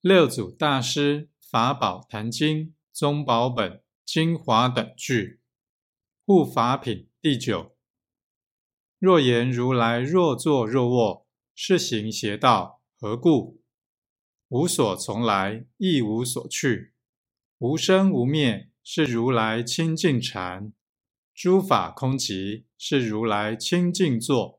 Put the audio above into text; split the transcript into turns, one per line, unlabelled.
六祖大师法宝坛经宗宝本精华等句护法品第九。若言如来若坐若卧，是行邪道，何故？无所从来，亦无所去，无生无灭，是如来清净禅；诸法空寂，是如来清净坐。